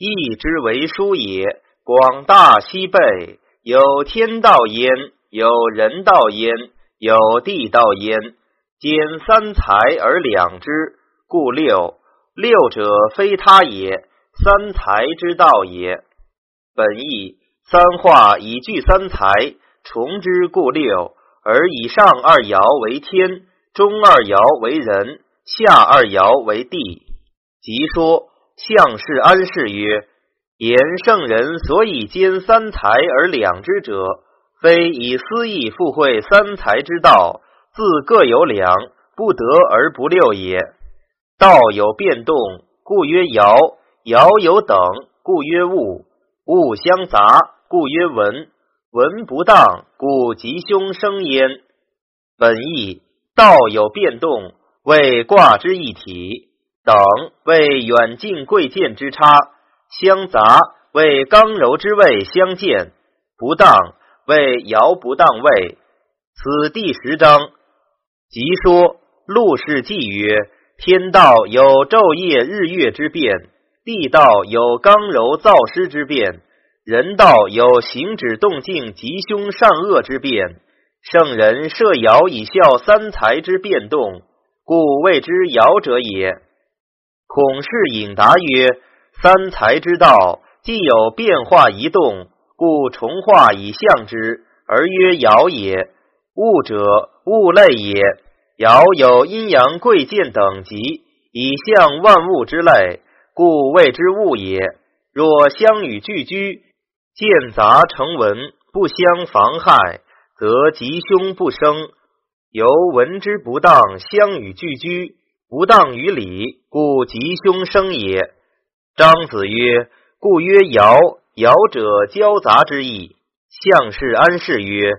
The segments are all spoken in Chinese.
义之为书也。广大西北，有天道焉，有人道焉，有地道焉。兼三才而两之，故六。六者非他也，三才之道也。本义三化以聚三才，重之故六。而以上二爻为天，中二爻为人，下二爻为地。即说向氏安氏曰：言圣人所以兼三才而两之者，非以私意附会三才之道，自各有两，不得而不六也。道有变动，故曰爻；爻有等，故曰物；物相杂，故曰文；文不当，故吉凶生焉。本义道有变动，为卦之一体；等为远近贵贱之差；相杂为刚柔之位相见；不当为爻不当位。此第十章。即说陆氏纪曰。天道有昼夜日月之变，地道有刚柔燥湿之变，人道有行止动静吉凶善恶之变。圣人设爻以效三才之变动，故谓之爻者也。孔氏引答曰：三才之道，既有变化移动，故重化以象之，而曰爻也。物者，物类也。爻有阴阳贵贱等级，以象万物之类，故谓之物也。若相与俱居，见杂成文，不相妨害，则吉凶不生。由闻之不当，相与俱居，不当于理，故吉凶生也。张子曰：“故曰爻，爻者交杂之意。”相氏安氏曰：“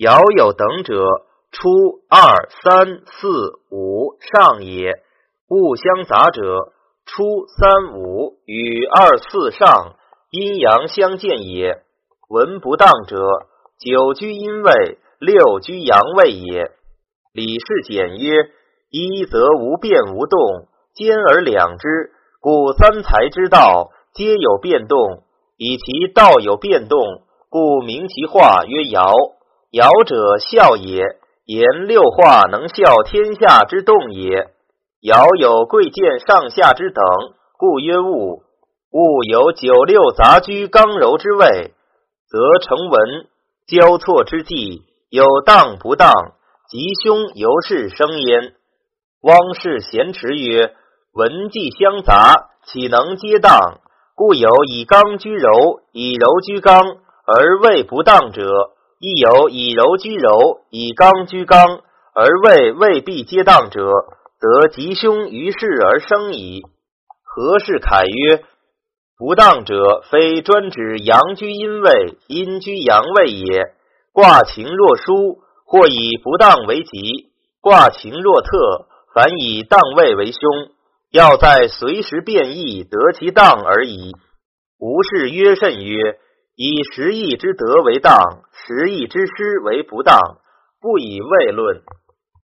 爻有等者。”初二三四五上也，物相杂者，初三五与二四上阴阳相见也。文不当者，九居阴位，六居阳位也。李氏简曰：一则无变无动，兼而两之，故三才之道皆有变动。以其道有变动，故名其化曰爻。爻者孝也。言六化能效天下之动也。爻有贵贱上下之等，故曰物。物有九六杂居刚柔之位，则成文交错之际，有当不当，吉凶由是生焉。汪氏咸持曰：文既相杂，岂能皆当？故有以刚居柔，以柔居刚，而位不当者。亦有以柔居柔，以刚居刚，而位未必皆当者，则吉凶于是而生矣。何氏凯曰：不当者，非专指阳居阴位，阴居阳位也。卦情若疏，或以不当为吉；卦情若特，凡以当位为凶。要在随时变易，得其当而已。吴氏曰甚曰。以十义之德为当，十义之失为不当，不以位论。